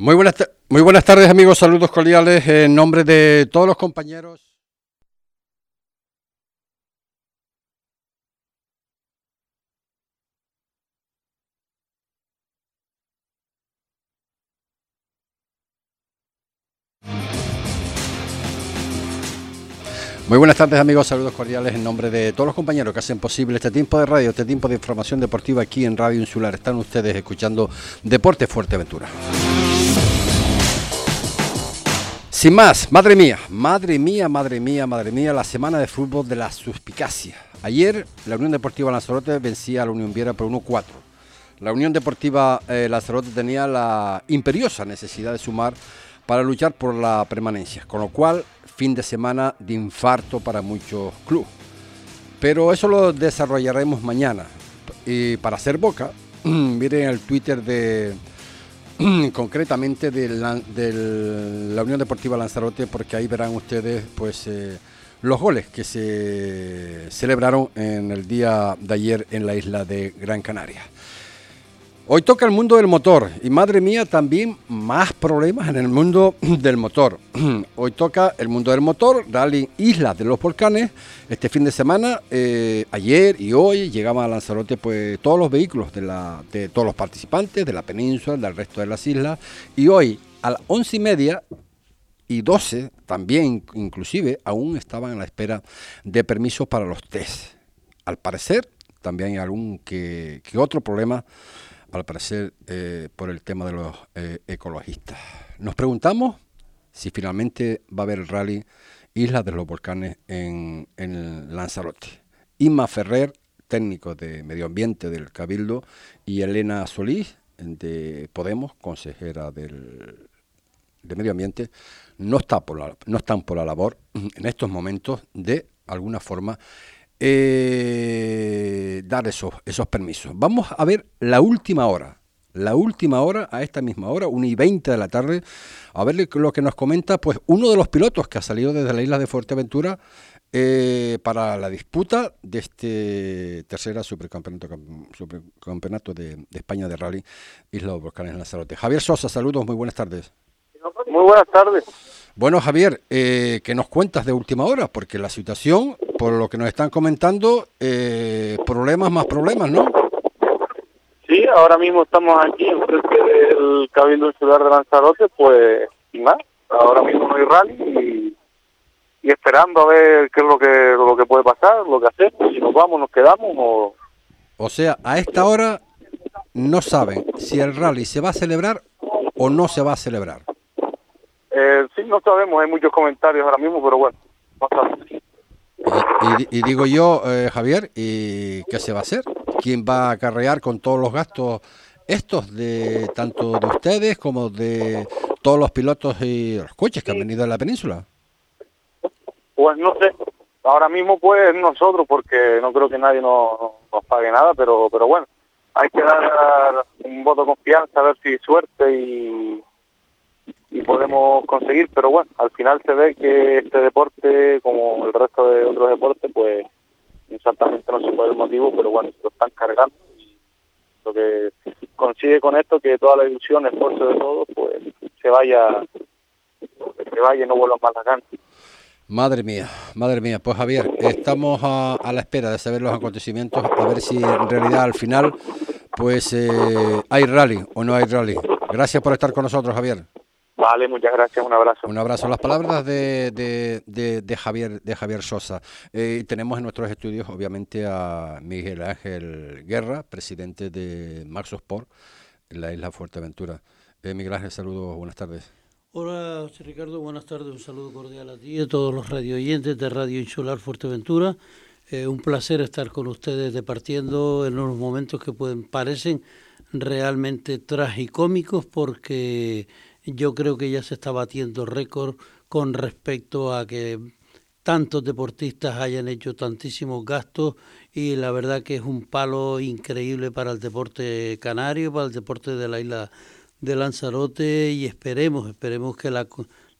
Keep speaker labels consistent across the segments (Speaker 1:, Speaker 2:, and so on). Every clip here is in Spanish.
Speaker 1: Muy buenas, muy buenas tardes amigos, saludos cordiales en nombre de todos los compañeros. Muy buenas tardes amigos, saludos cordiales en nombre de todos los compañeros que hacen posible este tiempo de radio, este tiempo de información deportiva aquí en Radio Insular. Están ustedes escuchando Deporte Fuerteventura. Sin más, madre mía, madre mía, madre mía, madre mía, la semana de fútbol de la suspicacia. Ayer la Unión Deportiva Lanzarote vencía a la Unión Viera por 1-4. La Unión Deportiva eh, Lanzarote tenía la imperiosa necesidad de sumar para luchar por la permanencia, con lo cual fin de semana de infarto para muchos clubes. Pero eso lo desarrollaremos mañana. Y para hacer boca, miren el Twitter de concretamente de la, Unión Deportiva Lanzarote, porque ahí verán ustedes pues eh, los goles que se celebraron en el día de ayer en la isla de Gran Canaria. Hoy toca el mundo del motor y madre mía también más problemas en el mundo del motor. Hoy toca el mundo del motor, Rally Isla de los Volcanes. Este fin de semana, eh, ayer y hoy llegaban a Lanzarote pues todos los vehículos de, la, todos los participantes de la península, del resto de las islas. Y hoy a las once y media y 12 también inclusive aún estaban a la espera de permisos para los test. Al parecer también hay algún que otro problema al parecer, eh, por el tema de los eh, ecologistas. Nos preguntamos si finalmente va a haber el rally Islas de los Volcanes en, Lanzarote. Inma Ferrer, técnico de Medio Ambiente del Cabildo, y Elena Solís, de Podemos, consejera del, de Medio Ambiente, no, está por no están por la labor en estos momentos de alguna forma eh, dar esos, esos permisos. Vamos a ver la última hora, la última hora, a esta misma hora, 1 y 20 de la tarde, a ver lo que nos comenta pues uno de los pilotos que ha salido desde la isla de Fuerteventura eh, para la disputa de este tercera supercampeonato, supercampeonato de, España de rally Isla de Volcanes Lanzarote. Javier Sosa, saludos, muy buenas tardes.
Speaker 2: Muy buenas tardes.
Speaker 1: Bueno, Javier, eh, ¿qué nos cuentas de última hora? Porque la situación, por lo que nos están comentando, eh, problemas más problemas, ¿no?
Speaker 2: Sí, ahora mismo estamos aquí en frente del Cabildo Insular de Lanzarote, pues, y más. Ahora mismo no hay rally y, esperando a ver qué es lo que, lo que puede pasar, lo que hacemos, si nos vamos, nos quedamos o...
Speaker 1: O sea, a esta hora no saben si el rally se va a celebrar o no se va a celebrar.
Speaker 2: Eh, sí, no sabemos, hay muchos comentarios ahora mismo, pero bueno,
Speaker 1: Y, digo yo, eh, Javier, ¿y qué se va a hacer? ¿Quién va a acarrear con todos los gastos estos de tanto de ustedes como de todos los pilotos y los coches que han venido a la península?
Speaker 2: Pues no sé, ahora mismo pues nosotros, porque no creo que nadie nos, nos pague nada, pero pero bueno, hay que dar un voto de confianza, a ver si suerte y y podemos conseguir, pero bueno, al final se ve que este deporte, como el resto de otros deportes, pues exactamente no se puede el motivo, pero bueno, lo están cargando lo que consigue con esto que toda la ilusión, esfuerzo de todos, pues se vaya, se vaya y no vuelva más la gana.
Speaker 1: Madre mía, madre mía. Pues Javier, estamos a, a, la espera de saber los acontecimientos, a ver si en realidad al final pues eh, hay rally o no hay rally. Gracias por estar con nosotros, Javier.
Speaker 2: Vale, muchas gracias, un abrazo.
Speaker 1: Un abrazo. Las palabras de, de, de, Javier de Javier Sosa. Eh, tenemos en nuestros estudios, obviamente, a Miguel Ángel Guerra, presidente de Marzo Sport en la isla Fuerteventura. Eh, Miguel Ángel, saludos, buenas tardes.
Speaker 3: Hola, José Ricardo, buenas tardes. Un saludo cordial a ti y a todos los radio oyentes de Radio Insular Fuerteventura. Eh, un placer estar con ustedes departiendo en unos momentos que pueden parecen realmente tragicómicos porque yo creo que ya se está batiendo récord con respecto a que tantos deportistas hayan hecho tantísimos gastos y la verdad que es un palo increíble para el deporte canario, para el deporte de la isla de Lanzarote y esperemos, esperemos que la,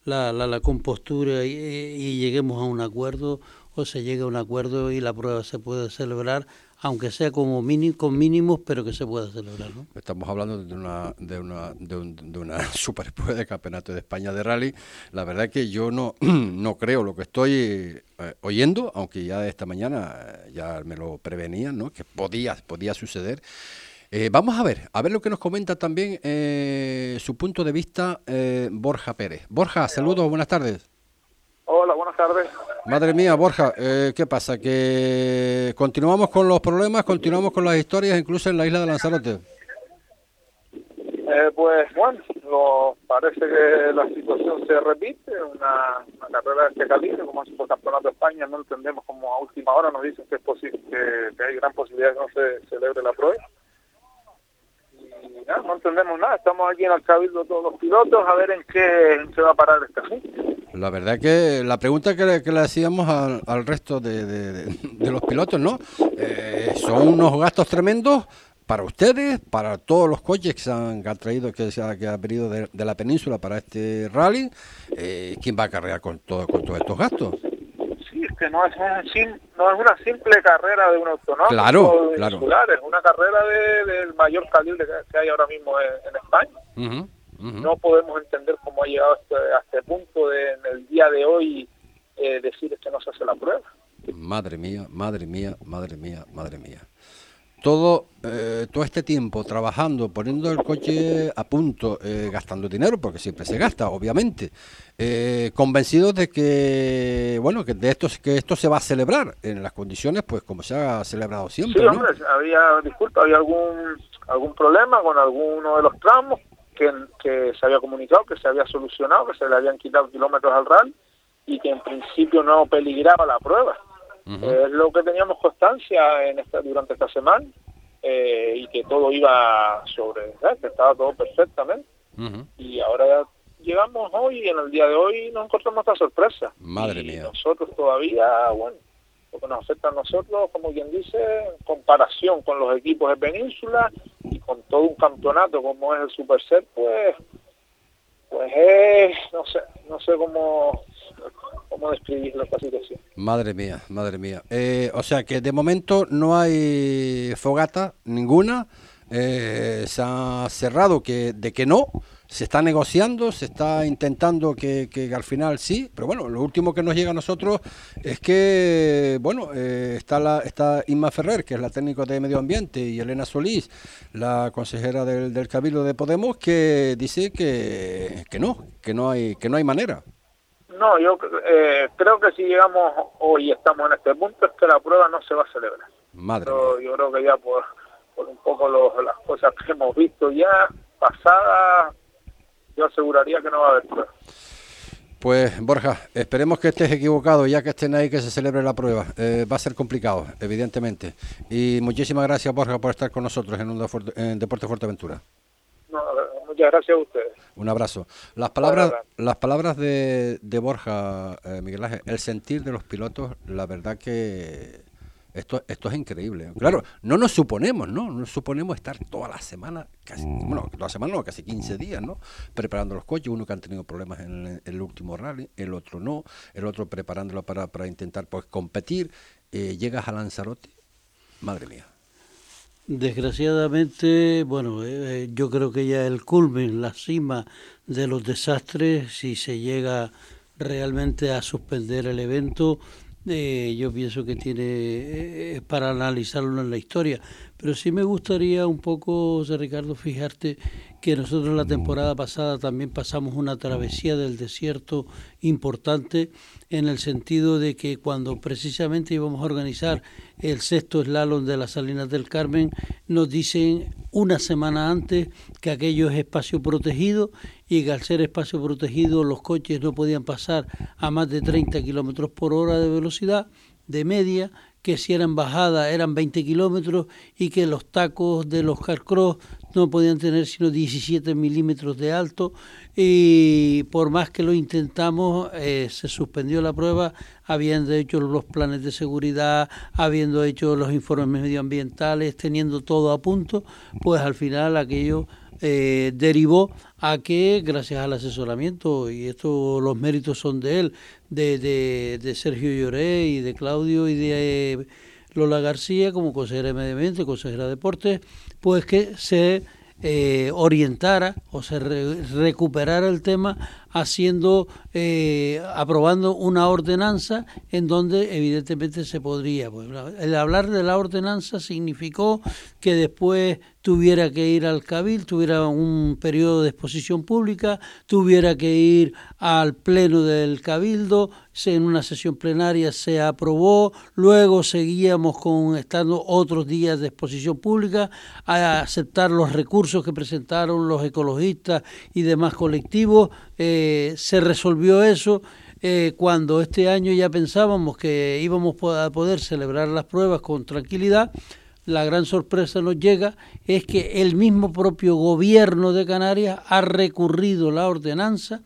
Speaker 3: la, la, compostura y, lleguemos a un acuerdo o se llegue a un acuerdo y la prueba se pueda celebrar aunque sea como con mínimos, pero que se pueda celebrar. ¿no?
Speaker 1: Estamos hablando de una, de una, de, una super prueba de campeonato de España de rally. La verdad es que yo no, no creo lo que estoy eh, oyendo, aunque ya esta mañana eh, ya me lo prevenían, ¿no? que podía, podía suceder. Eh, vamos a ver, a ver lo que nos comenta también su punto de vista Borja Pérez. Borja, saludos, buenas tardes.
Speaker 4: Hola, buenas tardes.
Speaker 1: Madre mía, Borja, eh, ¿qué pasa? ¿Que continuamos con los problemas, continuamos con las historias, incluso en la isla de Lanzarote?
Speaker 4: Eh, pues bueno, parece que la situación se repite, una, carrera de este calibre, como es el Campeonato de España, no entendemos como a última hora nos dicen que, es posible, que, hay gran posibilidad de que no se celebre la prueba. Y nada, no entendemos nada, estamos aquí en el cabildo todos los pilotos a ver en qué, se va a parar este asunto.
Speaker 1: La verdad que la pregunta que le, que le hacíamos al, resto de, los pilotos, ¿no? Eh, son unos gastos tremendos para ustedes, para todos los coches que se han, traído, que, se ha, que ha venido de, la península para este rally. Eh, ¿Quién va a cargar con, todo, con todos estos gastos?
Speaker 4: Sí, es que no es, no es una simple carrera de un autonómico.
Speaker 1: Claro, claro.
Speaker 4: Es una carrera del mayor calibre que, hay ahora mismo en, España. No podemos entender cómo ha llegado hasta, este punto de en el día de hoy eh, decir que no se hace la prueba.
Speaker 1: Madre mía, madre mía, madre mía, madre mía. Todo, eh, todo este tiempo trabajando, poniendo el coche a punto, eh, gastando dinero, porque siempre se gasta, obviamente, convencidos de que, bueno, que de esto, que esto se va a celebrar en las condiciones, pues como se ha celebrado siempre.
Speaker 4: Sí, hombre, había, disculpa, había algún, algún problema con alguno de los tramos, que, se había comunicado, que se había solucionado, que se le habían quitado kilómetros al RAL y que en principio no peligraba la prueba. Es lo que teníamos constancia en esta, durante esta semana eh, y que todo iba sobre, que estaba todo perfectamente. Y ahora ya llegamos hoy y en el día de hoy nos encontramos esta sorpresa.
Speaker 1: Madre mía.
Speaker 4: Nosotros todavía, bueno, lo que nos afecta a nosotros, como quien dice, en comparación con los equipos de Península y con todo un campeonato como es el Super Set, pues, pues es, no sé, no sé cómo, cómo describir la situación.
Speaker 1: Madre mía, madre mía. Eh, o sea que de momento no hay fogata ninguna, eh, se ha cerrado que de que no se está negociando, se está intentando que, al final sí, pero bueno, lo último que nos llega a nosotros es que, bueno, eh, está, la, está Inma Ferrer, que es la técnica de medio ambiente, y Elena Solís, la consejera del, del Cabildo de Podemos, que dice que, que no, que no hay, que no hay manera.
Speaker 4: No, yo eh, creo que si llegamos hoy estamos en este punto es que la prueba no se va a celebrar.
Speaker 1: Madre.
Speaker 4: yo creo que ya por, por un poco las cosas que hemos visto ya pasadas yo aseguraría que no va a haber
Speaker 1: Pues Borja, esperemos que estés equivocado, ya que estén ahí que se celebre la prueba. Eh, va a ser complicado, evidentemente. Y muchísimas gracias Borja por estar con nosotros en, un en Deporte Fuerteventura.
Speaker 4: No, muchas gracias a ustedes.
Speaker 1: Un abrazo. Las palabras, las palabras de, de Borja, eh, Miguel Ángel, el sentir de los pilotos, la verdad que esto, esto es increíble. Claro, no nos suponemos, ¿no? No nos suponemos estar toda la semana, casi, mm. bueno, toda la semana no, casi 15 días, ¿no? Preparando los coches, uno que han tenido problemas en el, último rally, el otro no, el otro preparándolo para, para intentar pues competir. Eh, llegas a Lanzarote, madre mía.
Speaker 3: Desgraciadamente, bueno, eh, eh, yo creo que ya el culmen, la cima de los desastres, si se llega realmente a suspender el evento, eh, yo pienso que tiene eh, para analizarlo en la historia. Pero sí me gustaría un poco, José Ricardo, fijarte que nosotros la temporada pasada también pasamos una travesía del desierto importante en el sentido de que cuando precisamente íbamos a organizar el sexto slalom de las Salinas del Carmen, nos dicen una semana antes que aquello es espacio protegido y que al ser espacio protegido los coches no podían pasar a más de 30 kilómetros por hora de velocidad de media que si eran bajadas eran 20 kilómetros y que los tacos de los carcross no podían tener sino 17 milímetros de alto. Y por más que lo intentamos eh, se suspendió la prueba habiendo hecho los planes de seguridad, habiendo hecho los informes medioambientales, teniendo todo a punto, pues al final aquello eh, derivó a que, gracias al asesoramiento, y esto los méritos son de él, de, de, Sergio Lloré y de Claudio y de Lola García como consejera de Medio Ambiente, consejera de Deportes, pues que se eh, orientara o se recuperara el tema haciendo, eh, aprobando una ordenanza en donde evidentemente se podría. Pues, el hablar de la ordenanza significó que después tuviera que ir al cabil, tuviera un periodo de exposición pública, tuviera que ir al pleno del cabildo, en una sesión plenaria se aprobó, luego seguíamos con estando otros días de exposición pública a aceptar los recursos que presentaron los ecologistas y demás colectivos, eh, se resolvió eso. Eh, cuando este año ya pensábamos que íbamos a poder celebrar las pruebas con tranquilidad, la gran sorpresa nos llega es que el mismo propio gobierno de Canarias ha recurrido la ordenanza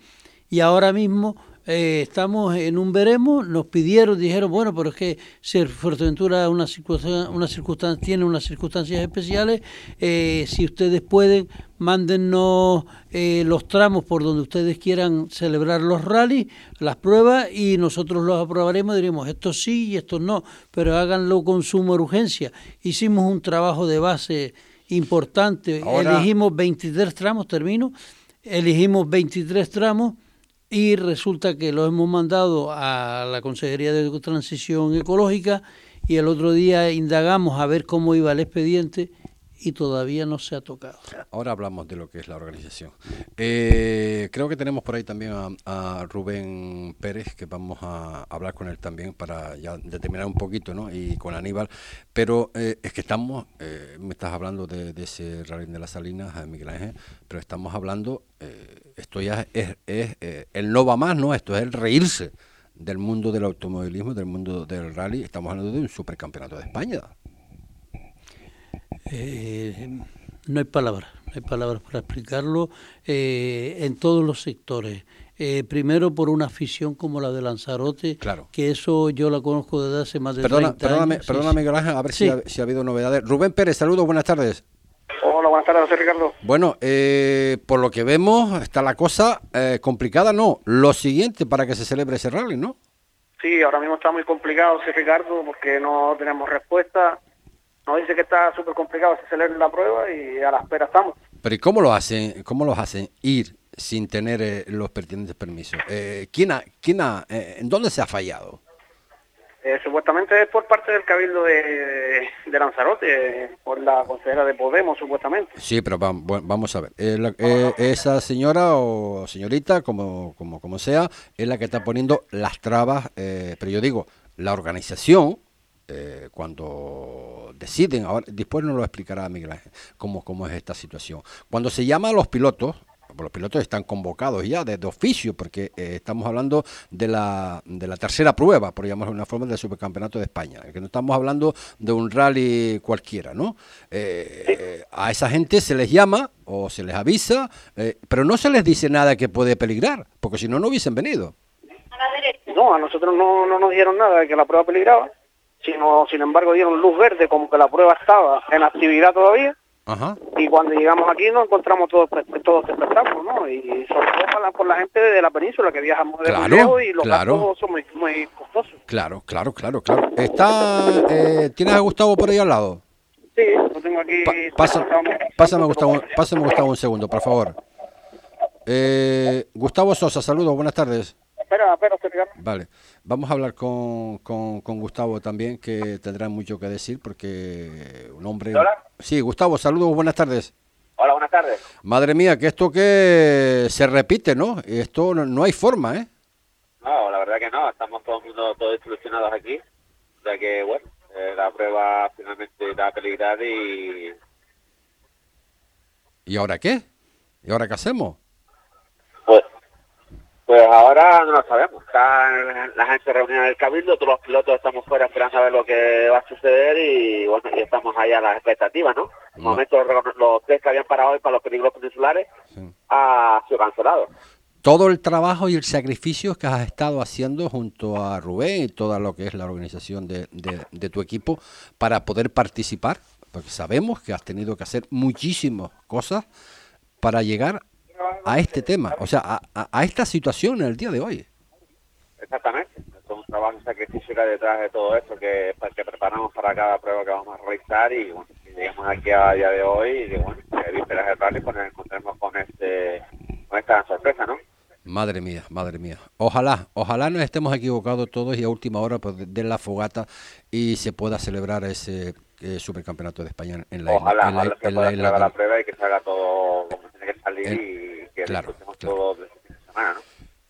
Speaker 3: y ahora mismo eh, estamos en un veremos, nos pidieron, dijeron, bueno, pero es que si Fuerteventura una circunstancia, una circunstancia, tiene unas circunstancias especiales, eh, si ustedes pueden, mándennos eh, los tramos por donde ustedes quieran celebrar los rallies, las pruebas, y nosotros los aprobaremos, diremos, esto sí y esto no, pero háganlo con suma urgencia. Hicimos un trabajo de base importante, elegimos 23 tramos, termino, elegimos 23 tramos, y resulta que lo hemos mandado a la Consejería de Transición Ecológica y el otro día indagamos a ver cómo iba el expediente y todavía no se ha tocado.
Speaker 1: Ahora hablamos de lo que es la organización. Eh, creo que tenemos por ahí también a, Rubén Pérez, que vamos a hablar con él también para ya determinar un poquito, ¿no? Y con Aníbal. Pero eh, es que estamos, eh, me estás hablando de, ese rally de las Salinas, Miguel Ángel, pero estamos hablando, esto ya es, es el no va más, ¿no? Esto es el reírse del mundo del automovilismo, del mundo del rally. Estamos hablando de un supercampeonato de España.
Speaker 3: Eh, no hay palabras, no hay palabras para explicarlo eh, en todos los sectores. Eh, primero por una afición como la de Lanzarote,
Speaker 1: claro.
Speaker 3: que eso yo la conozco desde hace más de
Speaker 1: Perdona,
Speaker 3: 30
Speaker 1: perdóname,
Speaker 3: años.
Speaker 1: Perdóname, Miguel Ángel, a ver si, ha, si, ha, habido novedades. Rubén Pérez, saludos, buenas tardes.
Speaker 4: Hola, buenas tardes, José Ricardo.
Speaker 1: Bueno, eh, por lo que vemos, está la cosa eh, complicada, ¿no? Lo siguiente para que se celebre ese rally, ¿no?
Speaker 4: Sí, ahora mismo está muy complicado, José Ricardo, porque no tenemos respuesta nos dice que está súper complicado se celebra la prueba y a la espera estamos.
Speaker 1: Pero ¿y cómo lo hacen, cómo los hacen ir sin tener eh, los pertinentes permisos? Eh, ¿quién ha, quién ha, eh, ¿En dónde se ha fallado?
Speaker 4: Eh, supuestamente es por parte del Cabildo de, de Lanzarote, por la consejera de Podemos, supuestamente.
Speaker 1: Sí, pero vamos, vamos a ver. La, esa señora o señorita, como, como, como sea, es la que está poniendo las trabas, pero yo digo, la organización eh, cuando deciden, ahora después nos lo explicará Miguel Ángel, cómo, cómo es esta situación. Cuando se llama a los pilotos, los pilotos están convocados ya desde oficio, porque eh, estamos hablando de la, de la tercera prueba, por llamarlo de una forma, del Supercampeonato de España, que no estamos hablando de un rally cualquiera, ¿no? Eh, a esa gente se les llama o se les avisa, eh, pero no se les dice nada que puede peligrar, porque si no, no hubiesen venido.
Speaker 4: No, a nosotros no, no nos dieron nada de que la prueba peligraba sino sin embargo dieron luz verde como que la prueba estaba en actividad todavía.
Speaker 1: Ajá.
Speaker 4: Y cuando llegamos aquí nos encontramos todos todos espectáculos, ¿no? Y sobre todo por la gente de la península que viajamos de
Speaker 1: claro,
Speaker 4: y los
Speaker 1: claro.
Speaker 4: gastos son muy, muy costosos.
Speaker 1: Claro, claro, claro, claro. Está, eh, ¿Tienes a Gustavo por ahí al lado?
Speaker 4: Sí, lo tengo aquí.
Speaker 1: Pa pasa, pásame, Gustavo, pásame Gustavo un segundo, por favor. Eh, Gustavo Sosa, saludos, buenas tardes.
Speaker 4: Espera, espera, espera.
Speaker 1: Vale, vamos a hablar con, con, con, Gustavo también, que tendrá mucho que decir, porque un hombre...
Speaker 4: ¿Hola?
Speaker 1: Sí, Gustavo, saludos, buenas tardes.
Speaker 4: Hola, buenas tardes.
Speaker 1: Madre mía, que esto que se repite, ¿no? Esto no, no hay forma, ¿eh?
Speaker 5: No, la verdad que no, estamos todo el mundo todos solucionados aquí, ya que, bueno, eh, la prueba finalmente da peligrar y...
Speaker 1: ¿Y ahora qué? ¿Y ahora qué hacemos?
Speaker 5: Pues pues ahora no lo sabemos. Está la gente reunida en el cabildo, todos los pilotos estamos fuera esperando a ver lo que va a suceder y bueno, y estamos ahí a las expectativas, ¿no? En
Speaker 1: No.
Speaker 5: momento los, los test que habían parado hoy para los peligros peninsulares
Speaker 1: Sí.
Speaker 5: ha sido cancelado.
Speaker 1: Todo el trabajo y el sacrificio que has estado haciendo junto a Rubén y toda lo que es la organización de, de- de tu equipo para poder participar, porque sabemos que has tenido que hacer muchísimas cosas para llegar a este tema, o sea, a, a- a esta situación en el día de hoy.
Speaker 5: Exactamente. todo un trabajo y sacrificio que hay detrás de todo esto que, pues, que preparamos para cada prueba que vamos a realizar y bueno, llegamos aquí a día de hoy y bueno, vísperas del rally pues nos encontremos con este con esta sorpresa, ¿no?
Speaker 1: Madre mía, madre mía. Ojalá, ojalá nos estemos equivocados todos y a última hora pues den la fogata y se pueda celebrar ese eh, supercampeonato de España en la
Speaker 5: ojalá,
Speaker 1: isla.
Speaker 5: Ojalá, en la, en la, la prueba y que salga todo tiene que salir y que
Speaker 1: claro,
Speaker 5: disfrutemos
Speaker 1: claro.
Speaker 5: todo de semana, ¿no?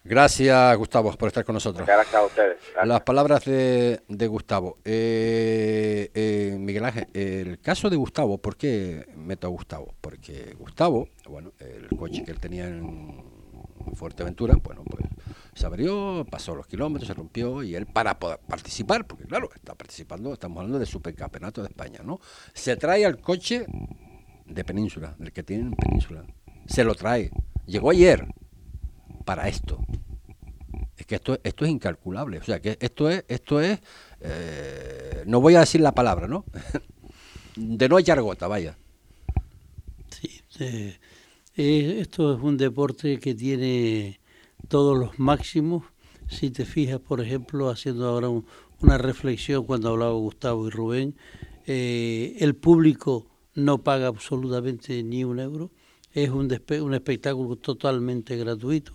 Speaker 1: Gracias, Gustavo, por estar con nosotros.
Speaker 5: Muchas gracias a ustedes. Gracias.
Speaker 1: Las palabras de, de Gustavo. Eh, eh, Miguel Ángel, el caso de Gustavo, ¿por qué meto a Gustavo? Porque Gustavo, bueno, el coche que él tenía en Fuerteventura, bueno, pues se abrió, pasó los kilómetros, se rompió y él para poder participar, porque claro, está participando, estamos hablando de supercampeonato de España, ¿no? Se trae al coche de Península, del que tienen en Península, se lo trae, llegó ayer para esto. Es que esto, esto es incalculable, o sea que esto es, esto es, eh, no voy a decir la palabra, ¿no? de no echar gota, vaya.
Speaker 3: Sí, eh, esto es un deporte que tiene todos los máximos. Si te fijas, por ejemplo, haciendo ahora un, una reflexión cuando hablaba Gustavo y Rubén, eh, el público no paga absolutamente ni un euro. Es un, un espectáculo totalmente gratuito.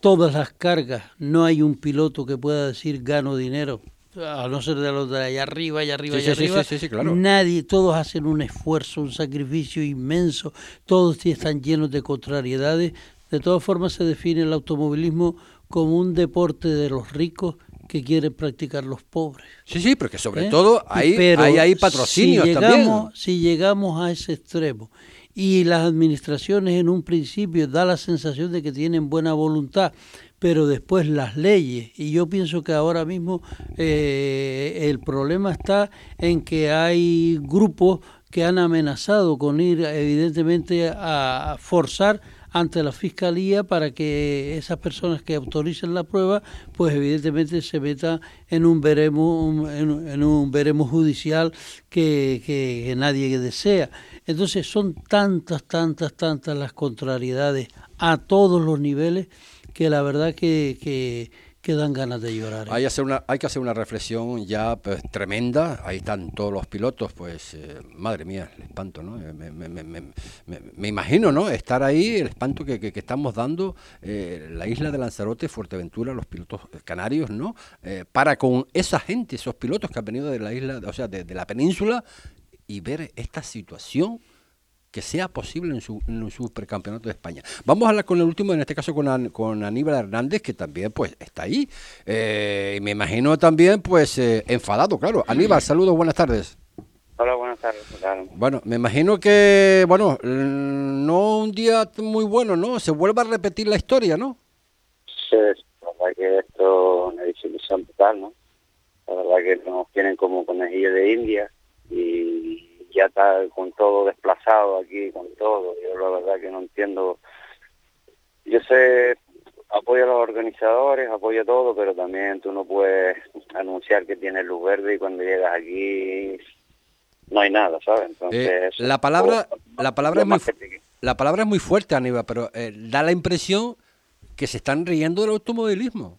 Speaker 3: Todas las cargas, no hay un piloto que pueda decir gano dinero, a no ser de los de allá arriba, allá arriba,
Speaker 1: Sí,
Speaker 3: allá
Speaker 1: sí,
Speaker 3: arriba.
Speaker 1: sí, sí, sí, claro.
Speaker 3: Nadie, todos hacen un esfuerzo, un sacrificio inmenso, todos están llenos de contrariedades. De todas formas se define el automovilismo como un deporte de los ricos que quieren practicar los pobres.
Speaker 1: Sí, sí, porque sobre
Speaker 3: ¿eh?
Speaker 1: todo hay,
Speaker 3: pero
Speaker 1: hay, hay patrocinios
Speaker 3: si
Speaker 1: también.
Speaker 3: llegamos, Si llegamos a ese extremo y las administraciones en un principio da la sensación de que tienen buena voluntad, pero después las leyes, y yo pienso que ahora mismo eh, el problema está en que hay grupos que han amenazado con ir evidentemente a forzar ante la fiscalía para que esas personas que autoricen la prueba, pues evidentemente se metan en un veremos, en, en un veremos judicial que, nadie desea. Entonces son tantas, tantas, tantas las contrariedades a todos los niveles que la verdad que, que, dan ganas de llorar. ¿eh?
Speaker 1: Hay, hacer una, hay que hacer una reflexión ya pues, tremenda. Ahí están todos los pilotos, pues, eh, madre mía, el espanto, ¿no? Me, imagino, ¿no? Estar ahí, el espanto que, que, estamos dando, eh, la isla de Lanzarote, Fuerteventura, los pilotos canarios, ¿no? Eh, para con esa gente, esos pilotos que han venido de la isla, o sea, de la península, y ver esta situación que sea posible en, su, en un supercampeonato de España. Vamos a hablar con el último, en este caso con, An, con Aníbal Hernández, que también pues está ahí. Eh, y me imagino también pues eh, enfadado, claro. Aníbal, saludos, buenas tardes.
Speaker 6: Hola, buenas tardes. Claro.
Speaker 1: Bueno, me imagino que, bueno, no un día muy bueno, ¿no? Se vuelve a repetir la historia, ¿no?
Speaker 6: Sí, la verdad que esto es una desilusión total, ¿no? La verdad que nos tienen como conejillos de India y ya está con todo desplazado aquí, con todo. Yo la verdad que no entiendo. Yo sé, apoyo a los organizadores, apoyo todo, pero también tú no puedes anunciar que tienes luz verde y cuando llegas aquí no hay nada, ¿sabes? Entonces,
Speaker 1: eh, la palabra, la palabra es muy, la palabra es muy fuerte, Aníbal, pero eh, da la impresión que se están riendo del automovilismo.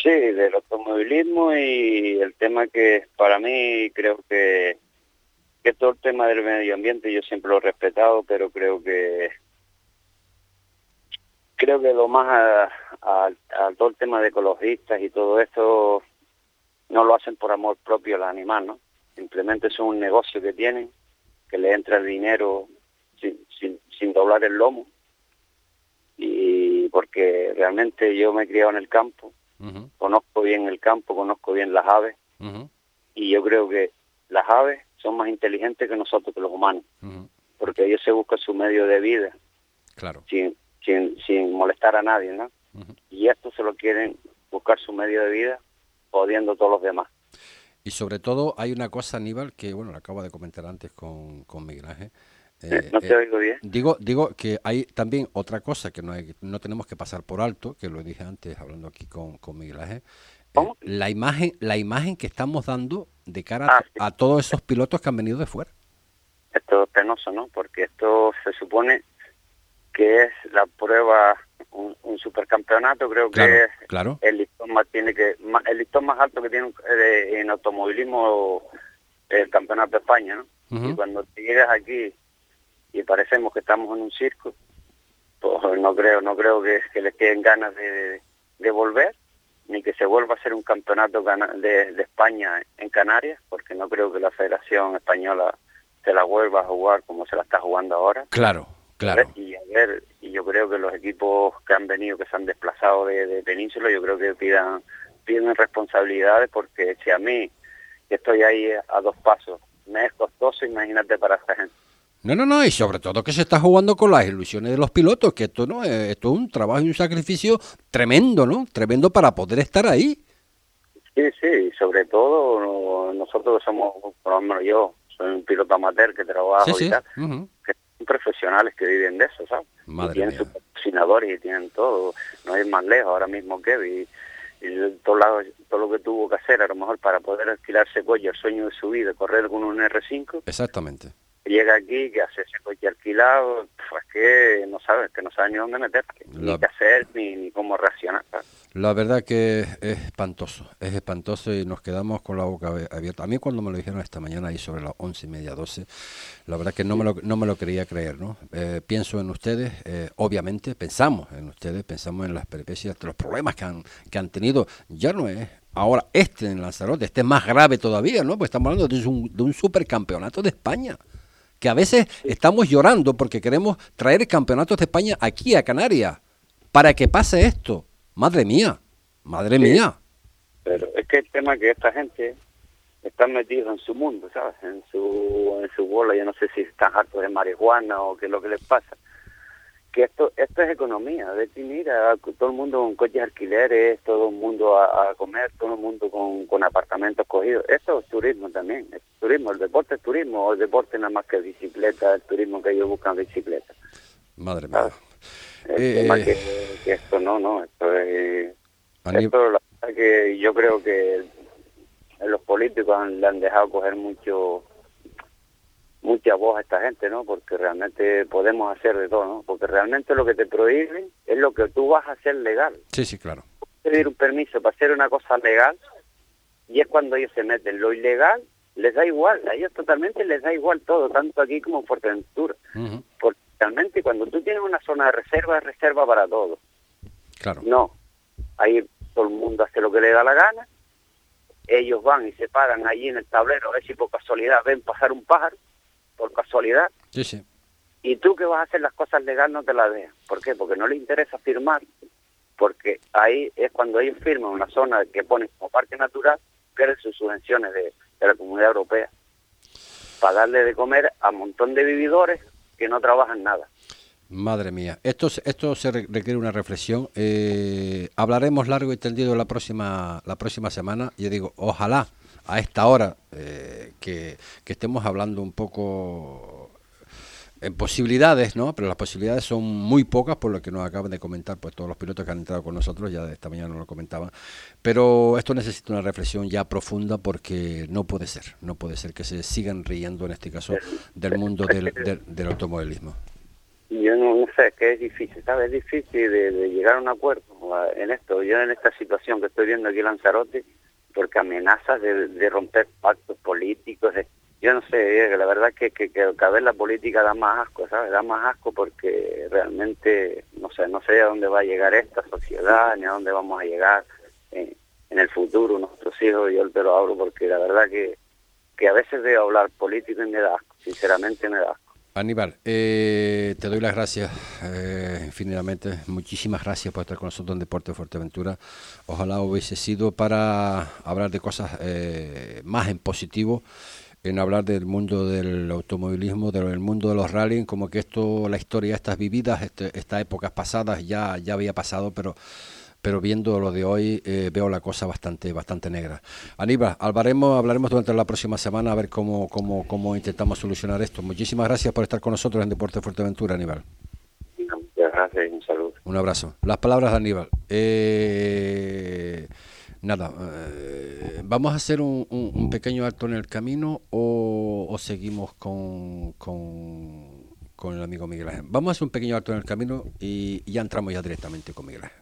Speaker 6: Sí, del automovilismo y el tema que para mí creo que que todo el tema del medio ambiente yo siempre lo he respetado, pero creo que creo que lo más a, todo el tema de ecologistas y todo esto no lo hacen por amor propio al animal, ¿no? Simplemente es un negocio que tienen, que le entra el dinero sin, sin, sin doblar el lomo. Y porque realmente yo me he criado en el campo, uh -huh. conozco bien el campo, conozco bien las aves, uh -huh. y yo creo que las aves son más inteligentes que nosotros, que los humanos, uh -huh. porque ellos se buscan su medio de vida,
Speaker 1: claro.
Speaker 6: sin, sin, sin molestar a nadie, ¿no? Y estos se lo quieren buscar su medio de vida, jodiendo a todos los demás.
Speaker 1: Y sobre todo hay una cosa, Aníbal, que bueno, lo acabo de comentar antes con, con Miguel Ángel.
Speaker 6: Eh, no te eh, oigo bien.
Speaker 1: Digo, digo que hay también otra cosa que no, hay, no tenemos que pasar por alto, que lo dije antes hablando aquí con, con Miguel Ángel.
Speaker 6: ¿Cómo?
Speaker 1: Eh, la imagen, la imagen que estamos dando de cara ah, sí. a todos esos pilotos que han venido de fuera.
Speaker 6: Esto es penoso, ¿no? Porque esto se supone que es la prueba, un, un supercampeonato, creo que
Speaker 1: claro,
Speaker 6: es
Speaker 1: claro.
Speaker 6: el listón más tiene que el listón más alto que tiene eh, en automovilismo el campeonato de España, ¿no? Y cuando llegas aquí y parecemos que estamos en un circo, pues no creo, no creo que, que les queden ganas de, de, volver, ni que se vuelva a ser un campeonato de, de, España en Canarias, porque no creo que la Federación Española se la vuelva a jugar como se la está jugando ahora.
Speaker 1: Claro, claro.
Speaker 6: Y a ver, y yo creo que los equipos que han venido, que se han desplazado de, de Península, yo creo que pidan, piden responsabilidades, porque si a mí, que estoy ahí a dos pasos, me es costoso, imagínate para esta gente.
Speaker 1: No, no, no, y sobre todo que se está jugando con las ilusiones de los pilotos, que esto no es, esto es un trabajo y un sacrificio tremendo, ¿no? Tremendo para poder estar ahí.
Speaker 6: Sí, sí, sobre todo nosotros somos, por lo menos yo, soy un piloto amateur que trabaja sí, que son profesionales que viven de eso, ¿sabes?
Speaker 1: Madre
Speaker 6: tienen sus patrocinadores y tienen todo, no hay más lejos ahora mismo que y, y todo, todo lo que tuvo que hacer a lo mejor para poder alquilarse cuello, el sueño de su vida, correr con un R5.
Speaker 1: Exactamente
Speaker 6: llega aquí, que hace ese coche alquilado, pues que no sabe, que no sabe ni dónde meter, ni qué hacer, ni, cómo reaccionar.
Speaker 1: La verdad que es espantoso, es espantoso y nos quedamos con la boca abierta. A mí cuando me lo dijeron esta mañana, ahí sobre las once y media, doce, la verdad que no me lo, no me lo quería creer, ¿no? Eh, pienso en ustedes, eh, obviamente, pensamos en ustedes, pensamos en las peripecias, los problemas que han, que han tenido, ya no es ahora este en Lanzarote, este es más grave todavía, ¿no? Pues estamos hablando de un, de un supercampeonato de España que a veces estamos llorando porque queremos traer campeonatos de España aquí a Canarias para que pase esto. Madre mía, madre mía.
Speaker 6: Pero es que el tema es que esta gente está metida en su mundo, ¿sabes? En su, en su bola, yo no sé si están hartos de marihuana o qué es lo que les pasa que esto esto es economía, de ti mira, todo el mundo con coches alquileres, todo el mundo a, comer, todo el mundo con, con apartamentos cogidos. Esto es turismo también, es turismo, el deporte es turismo, o el deporte nada más que bicicleta, el turismo que ellos buscan bicicleta.
Speaker 1: Madre mía.
Speaker 6: Eh, que, esto no, no, esto es... Esto, la verdad que yo creo que los políticos le han dejado coger mucho mucha voz a esta gente, ¿no? Porque realmente podemos hacer de todo, ¿no? Porque realmente lo que te prohíben es lo que tú vas a hacer legal.
Speaker 1: Sí, sí, claro.
Speaker 6: Pedir un permiso para hacer una cosa legal y es cuando ellos se meten. Lo ilegal les da igual, a ellos totalmente les da igual todo, tanto aquí como en Fuerteventura. Porque realmente cuando tú tienes una zona de reserva, es reserva para todo.
Speaker 1: Claro.
Speaker 6: No, ahí todo el mundo hace lo que le da la gana, ellos van y se paran allí en el tablero a ver si por casualidad ven pasar un pájaro por casualidad.
Speaker 1: Sí, sí.
Speaker 6: Y tú que vas a hacer las cosas legales no te las dejas. ¿Por qué? Porque no le interesa firmar, porque ahí es cuando ellos firman una zona que ponen como parque natural, pierden sus subvenciones de, la Comunidad Europea para darle de comer a un montón de vividores que no trabajan nada.
Speaker 1: Madre mía, esto, esto se requiere una reflexión. Eh, hablaremos largo y tendido la próxima, la próxima semana. Yo digo, ojalá a esta hora eh, que, estemos hablando un poco en posibilidades, ¿no? Pero las posibilidades son muy pocas por lo que nos acaban de comentar pues todos los pilotos que han entrado con nosotros, ya esta mañana nos lo comentaban. Pero esto necesita una reflexión ya profunda porque no puede ser, no puede ser que se sigan riendo en este caso del mundo del, del, automovilismo.
Speaker 6: Yo no, sé, que es difícil, ¿sabes? Es difícil de, de, llegar a un acuerdo en esto. Yo en esta situación que estoy viendo aquí en Lanzarote, porque amenazas de, romper pactos políticos. yo no sé, eh, la verdad que, que, que, cada vez la política da más asco, ¿sabes? Da más asco porque realmente, no sé, no sé a dónde va a llegar esta sociedad, ni a dónde vamos a llegar en, el futuro, nuestros hijos, yo te lo hablo porque la verdad que, que a veces veo hablar político y me da asco, sinceramente me da asco.
Speaker 1: Aníbal, eh, te doy las gracias eh, infinitamente. Muchísimas gracias por estar con nosotros en Deporte Fuerteventura. Ojalá hubiese sido para hablar de cosas eh, más en positivo, en hablar del mundo del automovilismo, del mundo de los rallying, como que esto, la historia, estas vividas, este, estas épocas pasadas ya, ya había pasado, pero pero viendo lo de hoy eh, veo la cosa bastante bastante negra. Aníbal, hablaremos, hablaremos durante la próxima semana a ver cómo, cómo, cómo intentamos solucionar esto. Muchísimas gracias por estar con nosotros en Deporte Fuerteventura, Aníbal.
Speaker 6: Muchas gracias y un saludo.
Speaker 1: Un abrazo. Las palabras de Aníbal. Eh, nada, eh, ¿vamos a hacer un, pequeño acto en el camino o, seguimos con, con, con, el amigo Miguel Ángel? Vamos a hacer un pequeño acto en el camino y ya entramos ya directamente con Miguel Ángel.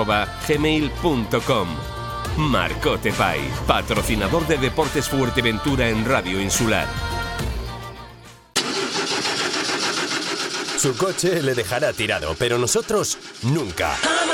Speaker 7: gmail.com. Marcote Pay, patrocinador de Deportes Fuerteventura en Radio Insular.
Speaker 8: Su coche le dejará tirado, pero nosotros nunca.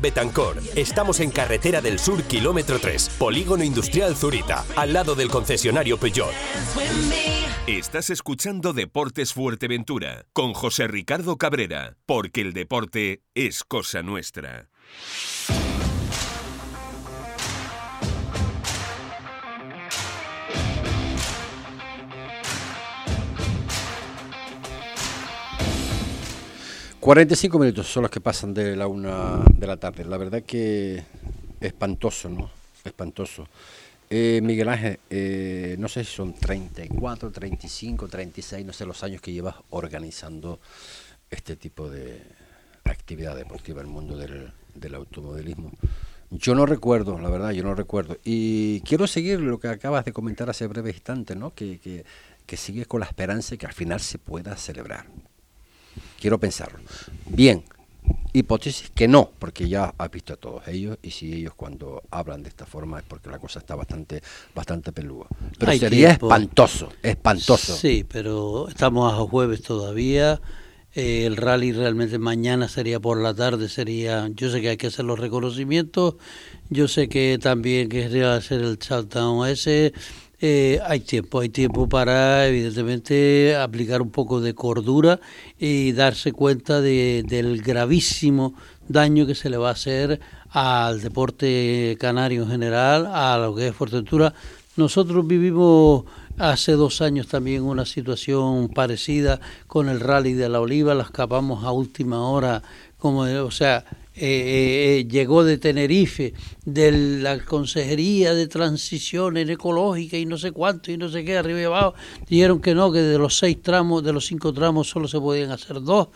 Speaker 8: Betancor. Estamos en Carretera del Sur, kilómetro 3, Polígono Industrial Zurita, al lado del concesionario Peugeot.
Speaker 7: Estás escuchando Deportes Fuerteventura con José Ricardo Cabrera, porque el deporte es cosa nuestra.
Speaker 1: 45 minutos son los que pasan de la una de la tarde. La verdad que espantoso, ¿no? Espantoso. Eh, Miguel Ángel, eh, no sé si son 34, 35, 36, no sé los años que llevas organizando este tipo de actividad deportiva en el mundo del, automovilismo. Yo no recuerdo, la verdad, yo no recuerdo. Y quiero seguir lo que acabas de comentar hace breve instante, ¿no? Que sigues con la esperanza de que al final se pueda celebrar. Quiero pensarlo. Bien, hipótesis que no, porque ya has visto a todos ellos y si ellos cuando hablan de esta forma es porque la cosa está bastante bastante peluda. Pero sería espantoso, espantoso.
Speaker 3: Sí, pero estamos a jueves todavía. Eh, el rally realmente mañana sería por la tarde, sería, yo sé que hay que hacer los reconocimientos, yo sé que también quería hacer el shutdown ese, eh, hay tiempo, hay tiempo para evidentemente aplicar un poco de cordura y darse cuenta de, del gravísimo daño que se le va a hacer al deporte canario en general, a lo que es Fuerteventura. Nosotros vivimos hace dos años también una situación parecida con el rally de la oliva, la escapamos a última hora, como o sea, eh, eh, llegó de Tenerife, de la Consejería de Transición Ecológica y no sé cuánto y no sé qué, arriba y abajo, dijeron que no, que de los seis tramos, de los cinco tramos solo se podían hacer dos.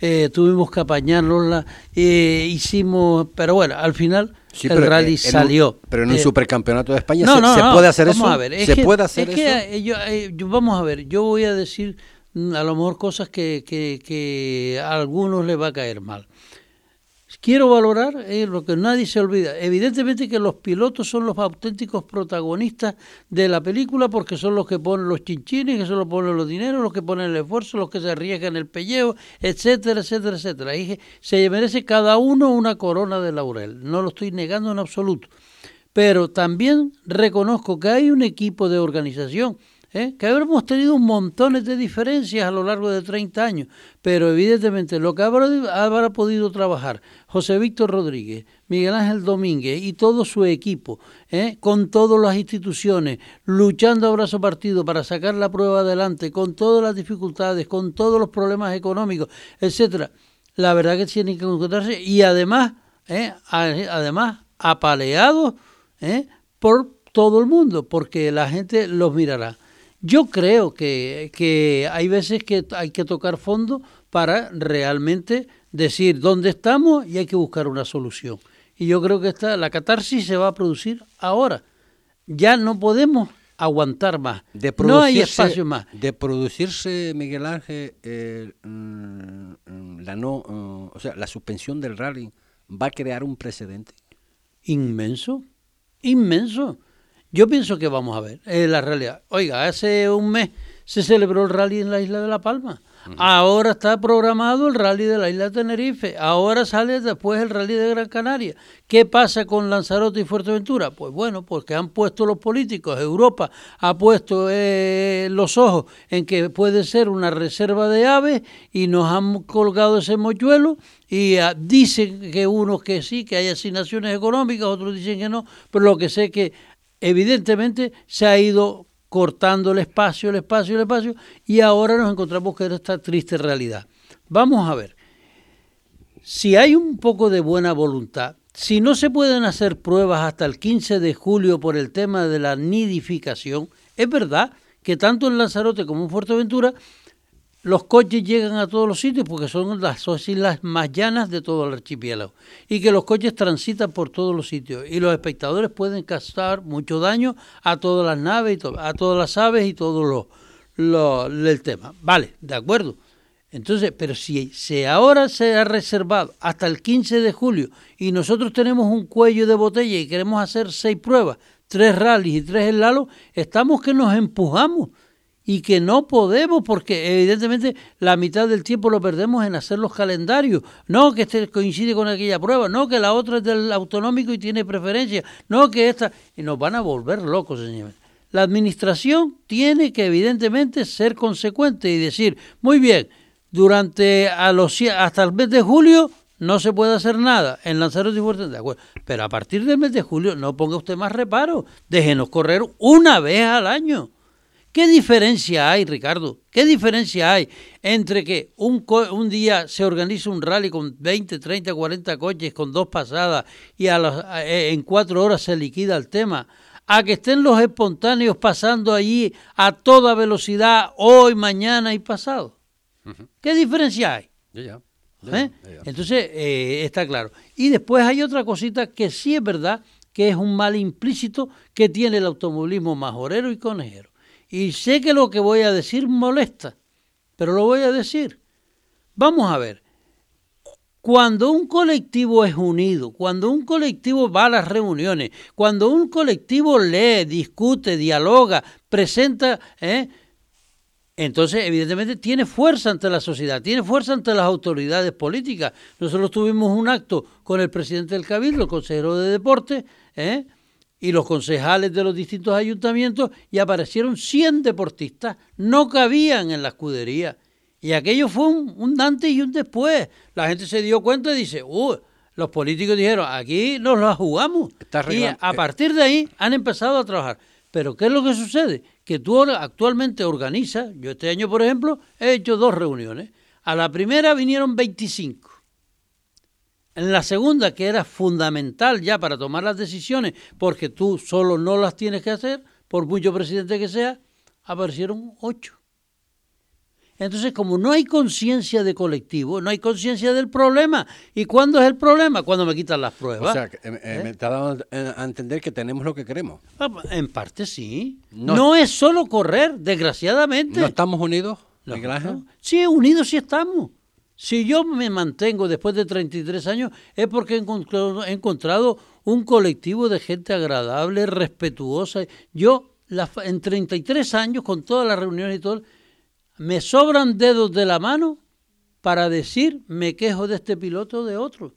Speaker 3: Eh, tuvimos que apañarnos, eh, hicimos, pero bueno, al final el rally salió.
Speaker 1: pero en un supercampeonato de España se, puede hacer
Speaker 3: vamos
Speaker 1: eso.
Speaker 3: A ver, ¿Se puede hacer eso? vamos a ver, yo voy a decir mm, a lo mejor cosas que, que, que a algunos les va a caer mal quiero valorar eh, lo que nadie se olvida. Evidentemente que los pilotos son los auténticos protagonistas de la película porque son los que ponen los chinchines, que son los que ponen los dineros, los que ponen el esfuerzo, los que se arriesgan el pellejo, etcétera, etcétera, etcétera. Y se merece cada uno una corona de laurel. No lo estoy negando en absoluto. Pero también reconozco que hay un equipo de organización ¿eh? que habremos tenido montones de diferencias a lo largo de 30 años, pero evidentemente lo que habrá, podido trabajar José Víctor Rodríguez, Miguel Ángel Domínguez y todo su equipo, ¿eh? con todas las instituciones, luchando a brazo partido para sacar la prueba adelante, con todas las dificultades, con todos los problemas económicos, etcétera, la verdad que tienen que encontrarse y además, ¿eh? además apaleados por todo el mundo, porque la gente los mirará. Yo creo que, que hay veces que hay que tocar fondo para realmente decir dónde estamos y hay que buscar una solución. Y yo creo que esta, la catarsis se va a producir ahora. Ya no podemos aguantar más. De no hay espacio más.
Speaker 1: De producirse, Miguel Ángel, mm, la no, uh, o sea, la suspensión del rally va a crear un precedente.
Speaker 3: Inmenso, inmenso. Yo pienso que vamos a ver, es la realidad. Oiga, hace un mes se celebró el rally en la isla de La Palma. Ahora está programado el rally de la isla de Tenerife. Ahora sale después el rally de Gran Canaria. ¿Qué pasa con Lanzarote y Fuerteventura? Pues bueno, porque han puesto los políticos, Europa ha puesto eh, los ojos en que puede ser una reserva de aves y nos han colgado ese mochuelo y ah, dicen que unos que sí, que hay asignaciones económicas, otros dicen que no, pero lo que sé es que evidentemente se ha ido cortando el espacio, el espacio, el espacio, y ahora nos encontramos con esta triste realidad. Vamos a ver, si hay un poco de buena voluntad, si no se pueden hacer pruebas hasta el 15 de julio por el tema de la nidificación, es verdad que tanto en Lanzarote como en Fuerteventura los coches llegan a todos los sitios porque son las islas más llanas de todo el archipiélago y que los coches transitan por todos los sitios y los espectadores pueden causar mucho daño a todas las naves y a todas las aves y todo lo, el tema. Vale, de acuerdo. Entonces, pero si ahora se ha reservado hasta el 15 de julio y nosotros tenemos un cuello de botella y queremos hacer seis pruebas, tres rallies y tres helados, estamos que nos empujamos y que no podemos porque evidentemente la mitad del tiempo lo perdemos en hacer los calendarios. No que este coincide con aquella prueba, no que la otra es del autonómico y tiene preferencia, no que esta... Y nos van a volver locos, señores. La administración tiene que evidentemente ser consecuente y decir, muy bien, durante a los, hasta el mes de julio no se puede hacer nada en Lanzarote y Fuerte, de acuerdo. Pero a partir del mes de julio no ponga usted más reparo, déjenos correr una vez al año. ¿Qué diferencia hay, Ricardo? ¿Qué diferencia hay entre que un, un día se organiza un rally con 20, 30, 40 coches con dos pasadas y a eh, en cuatro horas se liquida el tema? A que estén los espontáneos pasando allí a toda velocidad hoy, mañana y pasado. ¿Qué diferencia hay? ¿Eh? Entonces, eh, está claro. Y después hay otra cosita que sí es verdad que es un mal implícito que tiene el automovilismo majorero y conejero y sé que lo que voy a decir molesta, pero lo voy a decir. Vamos a ver, cuando un colectivo es unido, cuando un colectivo va a las reuniones, cuando un colectivo lee, discute, dialoga, presenta, ¿eh? entonces evidentemente tiene fuerza ante la sociedad, tiene fuerza ante las autoridades políticas. Nosotros tuvimos un acto con el presidente del Cabildo, el consejero de Deporte, ¿eh? Y los concejales de los distintos ayuntamientos y aparecieron 100 deportistas, no cabían en la escudería. Y aquello fue un, antes y un después. La gente se dio cuenta y dice, uh, los políticos dijeron, aquí nos la jugamos. y a partir de ahí han empezado a trabajar. Pero ¿qué es lo que sucede? Que tú actualmente organizas, yo este año por ejemplo he hecho dos reuniones. A la primera vinieron 25 en la segunda, que era fundamental ya para tomar las decisiones, porque tú solo no las tienes que hacer, por mucho presidente que sea, aparecieron ocho. Entonces, como no hay conciencia de colectivo, no hay conciencia del problema. ¿Y cuándo es el problema? Cuando me quitan las pruebas. O sea,
Speaker 1: eh, eh, me está dando a entender que tenemos lo que queremos.
Speaker 3: Ah, pues, en parte sí. No, es solo correr, desgraciadamente.
Speaker 1: ¿No estamos unidos?
Speaker 3: Sí, unidos sí estamos. Si yo me mantengo después de 33 años es porque he encontrado, un colectivo de gente agradable, respetuosa. Yo, en 33 años, con todas las reuniones y todo, me sobran dedos de la mano para decir me quejo de este piloto o de otro.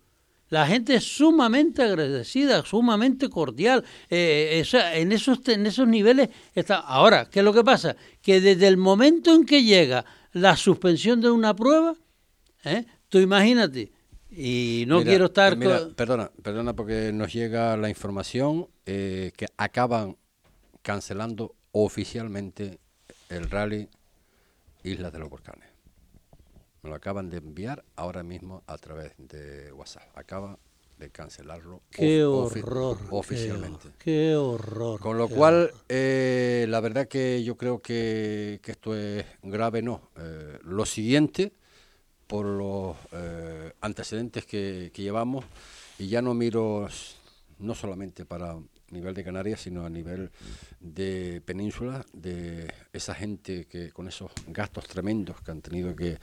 Speaker 3: La gente es sumamente agradecida, sumamente cordial. Eh, en, esos, en esos niveles está. Ahora, ¿qué es lo que pasa? Que desde el momento en que llega la suspensión de una prueba, ¿eh? tú imagínate, y no quiero estar...
Speaker 1: Perdona, perdona porque nos llega la información eh, que acaban cancelando oficialmente el rally Islas de los Volcanes. Me lo acaban de enviar ahora mismo a través de WhatsApp. Acaba de cancelarlo
Speaker 3: qué horror,
Speaker 1: oficialmente.
Speaker 3: Qué, horror.
Speaker 1: Con lo cual, eh, la verdad que yo creo que, esto es grave, no. Eh, lo siguiente, por los eh, antecedentes que, que llevamos, y ya no miro no solamente para nivel de Canarias, sino a nivel de península, de esa gente que con esos gastos tremendos que han tenido que,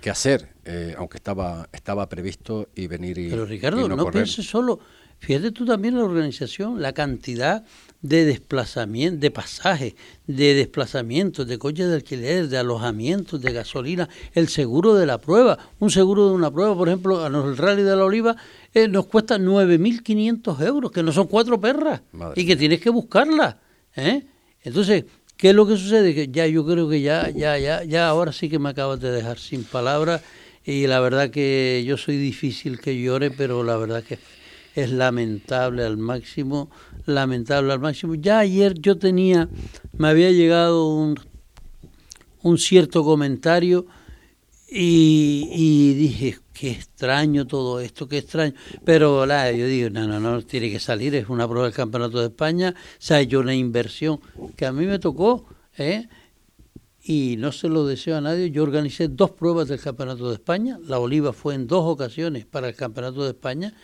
Speaker 1: que hacer, eh, aunque estaba estaba previsto y venir y
Speaker 3: Pero Ricardo, no, pienses solo, fíjate tú también la organización, la cantidad de desplazamiento, de pasajes, de desplazamientos, de coches de alquiler, de alojamientos, de gasolina, el seguro de la prueba. Un seguro de una prueba, por ejemplo, el Rally de la Oliva eh, nos cuesta 9.500 euros, que no son cuatro perras, y que tienes que buscarla. ¿eh? Entonces, ¿qué es lo que sucede? Que ya yo creo que ya, ya, ya, ya ahora sí que me acabas de dejar sin palabras, y la verdad que yo soy difícil que llore, pero la verdad que es lamentable al máximo, lamentable al máximo. Ya ayer yo tenía, me había llegado un, un cierto comentario y, y dije, qué extraño todo esto, qué extraño. Pero la, yo digo, no, no, no, tiene que salir, es una prueba del Campeonato de España, se ha hecho una inversión que a mí me tocó, ¿eh? y no se lo deseo a nadie. Yo organicé dos pruebas del Campeonato de España, la Oliva fue en dos ocasiones para el Campeonato de España,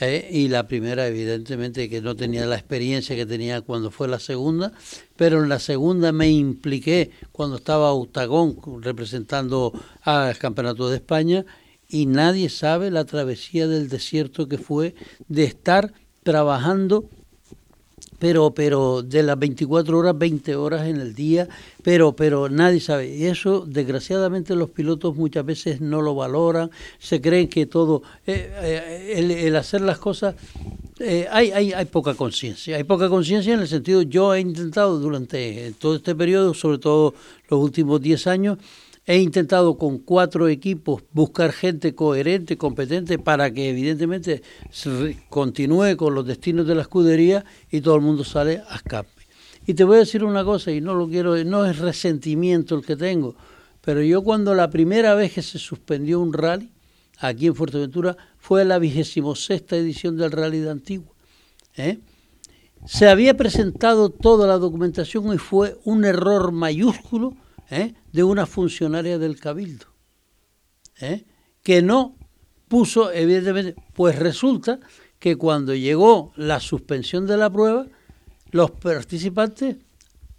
Speaker 3: ¿eh? y la primera evidentemente que no tenía la experiencia que tenía cuando fue la segunda, pero en la segunda me impliqué cuando estaba Octagón representando al Campeonato de España y nadie sabe la travesía del desierto que fue de estar trabajando pero pero de las 24 horas 20 horas en el día pero pero nadie sabe. Y eso desgraciadamente los pilotos muchas veces no lo valoran se creen que todo eh, eh, el, hacer las cosas eh, hay, hay, hay poca conciencia. Hay poca conciencia en el sentido yo he intentado durante todo este periodo sobre todo los últimos 10 años He intentado con cuatro equipos buscar gente coherente, competente, para que evidentemente continúe con los destinos de la escudería y todo el mundo sale a escape. Y te voy a decir una cosa, y no lo quiero, no es resentimiento el que tengo, pero yo cuando la primera vez que se suspendió un rally aquí en Fuerteventura fue la vigésimo sexta edición del rally de Antigua. ¿eh? Se había presentado toda la documentación y fue un error mayúsculo ¿eh? de una funcionaria del Cabildo, ¿eh? que no puso, evidentemente, pues resulta que cuando llegó la suspensión de la prueba, los participantes,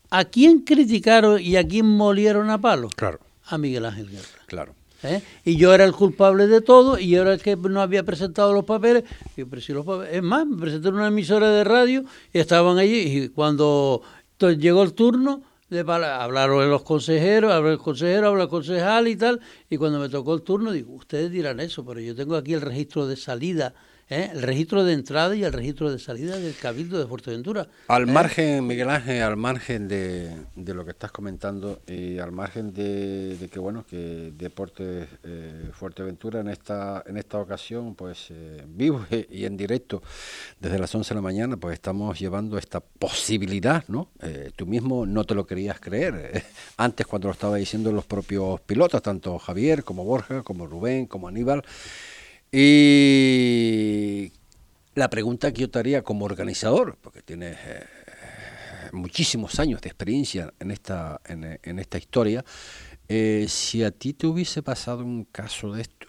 Speaker 3: ¿a quién criticaron y a quién molieron a palo?
Speaker 1: Claro.
Speaker 3: A Miguel Ángel Guerra.
Speaker 1: Claro.
Speaker 3: ¿Eh? Y yo era el culpable de todo y yo era el que no había presentado los papeles. Y pero si los papeles. Es más, me presenté en una emisora de radio y estaban allí y cuando llegó el turno hablaron los consejeros, habló el consejero, habló el concejal y tal, y cuando me tocó el turno, digo, ustedes dirán eso, pero yo tengo aquí el registro de salida ¿eh? el registro de entrada y el registro de salida del Cabildo de Fuerteventura.
Speaker 1: Al ¿eh? margen, Miguel Ángel, al margen de, lo que estás comentando y al margen de, que bueno que Deportes eh, Fuerteventura en esta en esta ocasión pues vivo y en directo desde las 11 de la mañana pues estamos llevando esta posibilidad, ¿no? tú mismo no te lo querías creer antes cuando lo estaba diciendo los propios pilotos, tanto Javier como Borja, como Rubén, como Aníbal. Y la pregunta que yo te haría como organizador, porque tienes eh, muchísimos años de experiencia en esta, en, esta historia, eh, si a ti te hubiese pasado un caso de esto,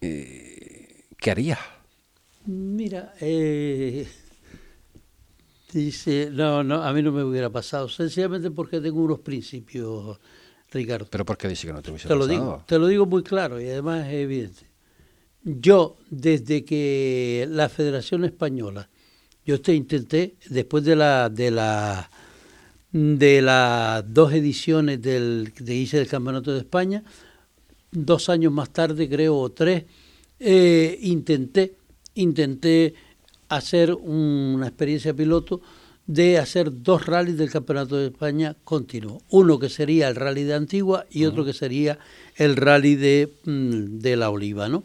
Speaker 1: eh, ¿qué harías?
Speaker 3: Mira, dice, no, no, a mí no me hubiera pasado, sencillamente porque tengo unos principios, Ricardo.
Speaker 1: ¿Pero por qué dice que no te hubiese
Speaker 3: te
Speaker 1: pasado?
Speaker 3: Lo digo, te lo digo muy claro y además es evidente. Yo, desde que la Federación Española, yo te intenté, después de la de la de las dos ediciones del, de hice del Campeonato de España, dos años más tarde, creo, o tres, eh, intenté, intenté hacer una experiencia piloto de hacer dos rallies del Campeonato de España continuo. Uno que sería el rally de Antigua y otro que sería el rally de, mm, de La Oliva, ¿no?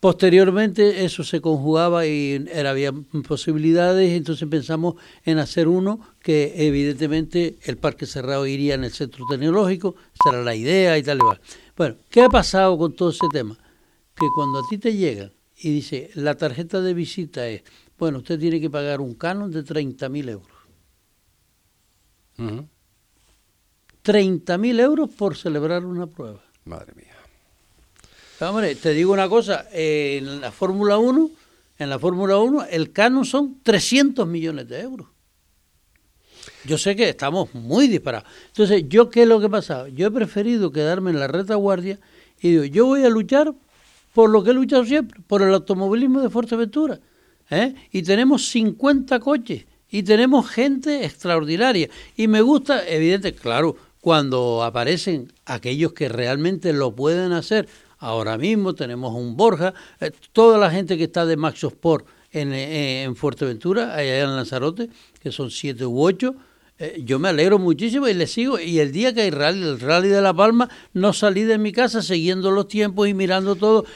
Speaker 3: Posteriormente eso se conjugaba y era, había posibilidades, entonces pensamos en hacer uno que evidentemente el parque cerrado iría en el centro tecnológico, será la idea y tal y tal. Bueno, ¿qué ha pasado con todo ese tema? Que cuando a ti te llegan y dice, la tarjeta de visita es, bueno, usted tiene que pagar un canon de 30.000 euros. 30.000 euros por celebrar una prueba.
Speaker 1: Madre mía.
Speaker 3: Hombre, te digo una cosa, en la Fórmula 1, en la Fórmula 1 el canon son 300 millones de euros. Yo sé que estamos muy disparados. Entonces, ¿yo qué es lo que pasa? Yo he preferido quedarme en la retaguardia y digo, yo voy a luchar por lo que he luchado siempre, por el automovilismo de Fuerteventura. ¿eh? Y tenemos 50 coches y tenemos gente extraordinaria. Y me gusta, evidente, claro, cuando aparecen aquellos que realmente lo pueden hacer. Ahora mismo tenemos un Borja, eh, toda la gente que está de Maxo Sport en, eh, en Fuerteventura, allá en Lanzarote, que son siete u ocho, eh, yo me alegro muchísimo y le sigo. Y el día que hay rally, el rally de La Palma, no salí de mi casa siguiendo los tiempos y mirando todo.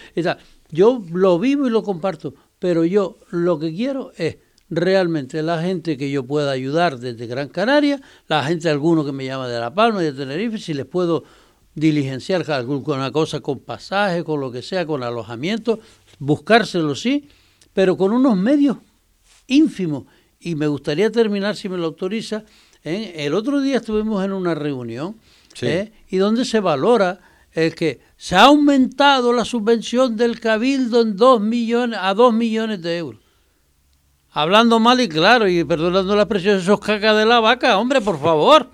Speaker 3: Yo lo vivo y lo comparto, pero yo lo que quiero es realmente la gente que yo pueda ayudar desde Gran Canaria, la gente alguno que me llama de La Palma y de Tenerife, si les puedo diligenciar alguna cosa con pasaje, con lo que sea, con alojamiento, buscárselo sí, pero con unos medios ínfimos. Y me gustaría terminar, si me lo autoriza, ¿eh? el otro día estuvimos en una reunión ¿eh? y donde se valora el que se ha aumentado la subvención del cabildo en dos millones a dos millones de euros hablando mal y claro, y perdonando la expresión, esos cacas de la vaca, hombre, por favor.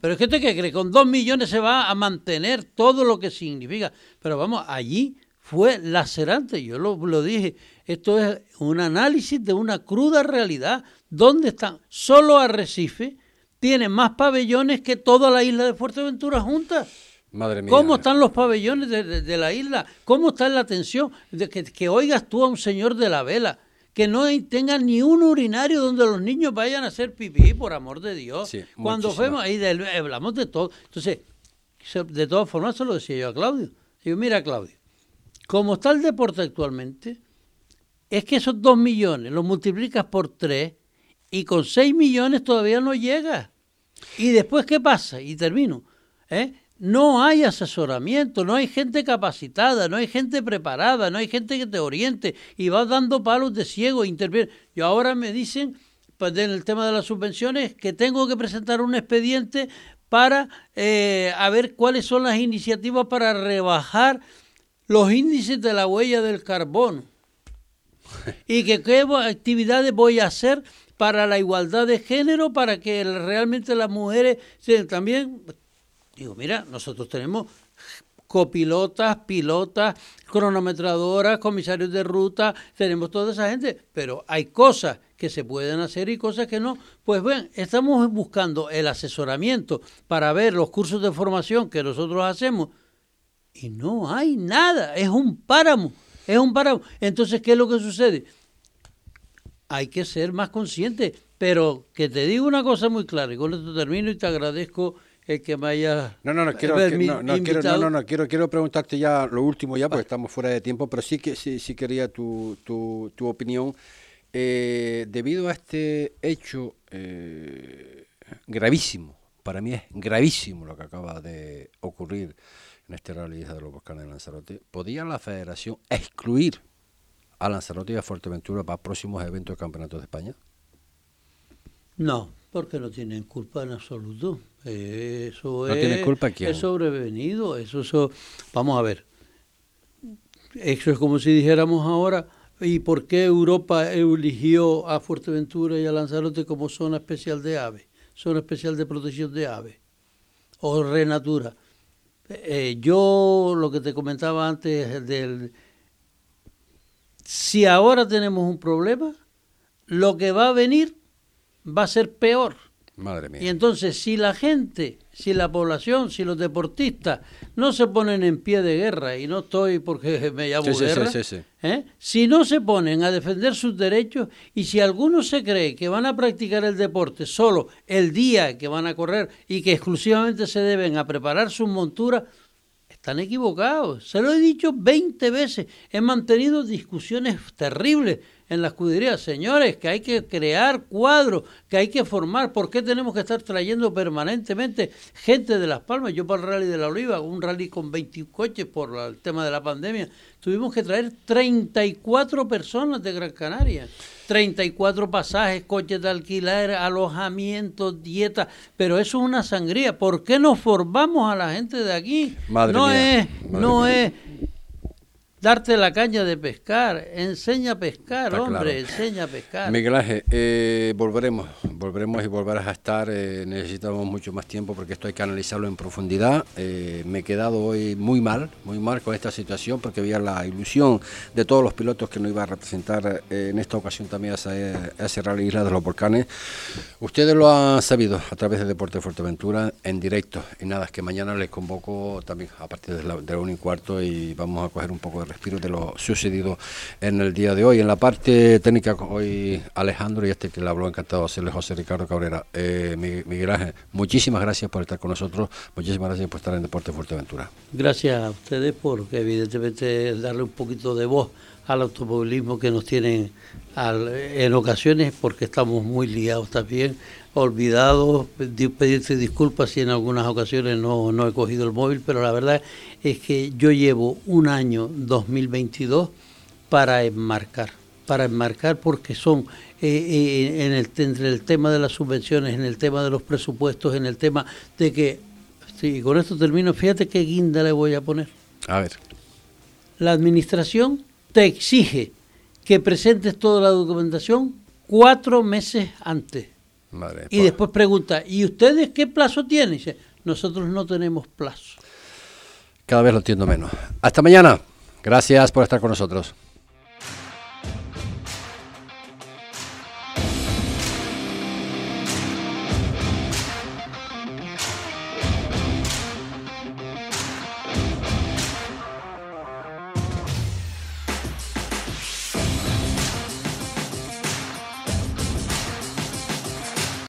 Speaker 3: Pero es que usted que cree, con dos millones se va a mantener todo lo que significa. Pero vamos, allí fue lacerante, yo lo, lo dije, esto es un análisis de una cruda realidad. ¿Dónde están? Solo Arrecife tiene más pabellones que toda la isla de Fuerteventura juntas.
Speaker 1: Madre mía.
Speaker 3: ¿Cómo están los pabellones de, la isla? ¿Cómo está la atención? De que, que oigas tú a un señor de la vela que no tengan ni un urinario donde los niños vayan a hacer pipí, por amor de Dios. Cuando fuimos ahí, hablamos de todo. Entonces, de todas formas, se lo decía yo a Claudio. Digo, mira, Claudio, como está el deporte actualmente, es que esos dos millones los multiplicas por tres y con seis millones todavía no llega. ¿Y después qué pasa? Y termino. ¿eh? No hay asesoramiento, no hay gente capacitada, no hay gente preparada, no hay gente que te oriente y vas dando palos de ciego, interviene. Y ahora me dicen, pues en el tema de las subvenciones, que tengo que presentar un expediente para eh, a ver cuáles son las iniciativas para rebajar los índices de la huella del carbono y que qué actividades voy a hacer para la igualdad de género, para que realmente las mujeres también Digo, mira, nosotros tenemos copilotas, pilotas, cronometradoras, comisarios de ruta, tenemos toda esa gente, pero hay cosas que se pueden hacer y cosas que no. Pues ven, estamos buscando el asesoramiento para ver los cursos de formación que nosotros hacemos y no hay nada, es un páramo, es un páramo. Entonces, ¿qué es lo que sucede? Hay que ser más conscientes, pero que te digo una cosa muy clara, y con esto termino y te agradezco que me haya
Speaker 1: no no no quiero no, no, quiero no, no, quiero quiero preguntarte ya lo último ya porque estamos fuera de tiempo pero sí que sí, sí quería tu, tu, tu opinión. Eh, debido a este hecho eh, gravísimo para mí es gravísimo lo que acaba de ocurrir en este rally de los volcanes de Lanzarote podía la Federación excluir a Lanzarote y a Fuerteventura para próximos eventos de campeonatos de España
Speaker 3: no porque no tienen culpa en absoluto. Eso
Speaker 1: ¿No
Speaker 3: es,
Speaker 1: tiene culpa quién?
Speaker 3: es sobrevenido. Eso, eso, vamos a ver. Eso es como si dijéramos ahora, ¿y por qué Europa eligió a Fuerteventura y a Lanzarote como zona especial de aves? Zona especial de protección de aves. O renatura. Eh, yo lo que te comentaba antes del... Si ahora tenemos un problema, lo que va a venir va a ser peor.
Speaker 1: Madre mía.
Speaker 3: Y entonces, si la gente, si la población, si los deportistas no se ponen en pie de guerra, y no estoy porque me llamo
Speaker 1: Sí,
Speaker 3: guerra,
Speaker 1: sí, sí, sí.
Speaker 3: ¿eh? si no se ponen a defender sus derechos y si alguno se cree que van a practicar el deporte solo el día que van a correr y que exclusivamente se deben a preparar sus monturas, están equivocados. Se lo he dicho 20 veces. He mantenido discusiones terribles en la escudería. Señores, que hay que crear cuadros, que hay que formar. ¿Por qué tenemos que estar trayendo permanentemente gente de Las Palmas? Yo para el Rally de la Oliva, un rally con 20 coches por el tema de la pandemia, tuvimos que traer 34 personas de Gran Canaria. 34 pasajes, coches de alquiler, alojamientos, dietas, pero eso es una sangría. ¿Por qué no formamos a la gente de aquí?
Speaker 1: Madre
Speaker 3: no
Speaker 1: mía,
Speaker 3: es,
Speaker 1: madre
Speaker 3: no
Speaker 1: mía.
Speaker 3: es darte la caña de pescar, enseña a pescar,
Speaker 1: Está
Speaker 3: hombre,
Speaker 1: claro.
Speaker 3: enseña a pescar.
Speaker 1: Miguel Ángel, eh, volveremos, volveremos y volverás a estar. eh, necesitamos mucho más tiempo porque esto hay que analizarlo en profundidad. Eh, me he quedado hoy muy mal, muy mal con esta situación porque había la ilusión de todos los pilotos que nos iba a representar en esta ocasión también a ese, a ese Rally Isla de los Volcanes. Ustedes lo han sabido a través de Deporte Fuerteventura en directo. Y nada, es que mañana les convoco también a partir de la, de la una y cuarto y vamos a coger un poco de respiro de lo sucedido en el día de hoy. En la parte técnica, hoy Alejandro y este que le habló, encantado de hacerle José Ricardo Cabrera. Eh, Mi- Miguel Ángel, muchísimas gracias por estar con nosotros, muchísimas gracias por estar en Deporte Fuerteventura.
Speaker 3: Gracias a ustedes porque evidentemente darle un poquito de voz al automovilismo que nos tienen al- en ocasiones porque estamos muy liados también, olvidados, Di- pedirte disculpas si en algunas ocasiones no, no he cogido el móvil, pero la verdad es que yo llevo un año 2022 para enmarcar, para enmarcar porque son eh, eh, en el, entre el tema de las subvenciones, en el tema de los presupuestos, en el tema de que, sí, con esto termino, fíjate qué guinda le voy a poner.
Speaker 1: A ver,
Speaker 3: La administración te exige que presentes toda la documentación cuatro meses antes.
Speaker 1: Madre.
Speaker 3: Y después pregunta, ¿y ustedes qué plazo tienen? Dice, nosotros no tenemos plazo.
Speaker 1: Cada vez lo entiendo menos. Hasta mañana. Gracias por estar con nosotros.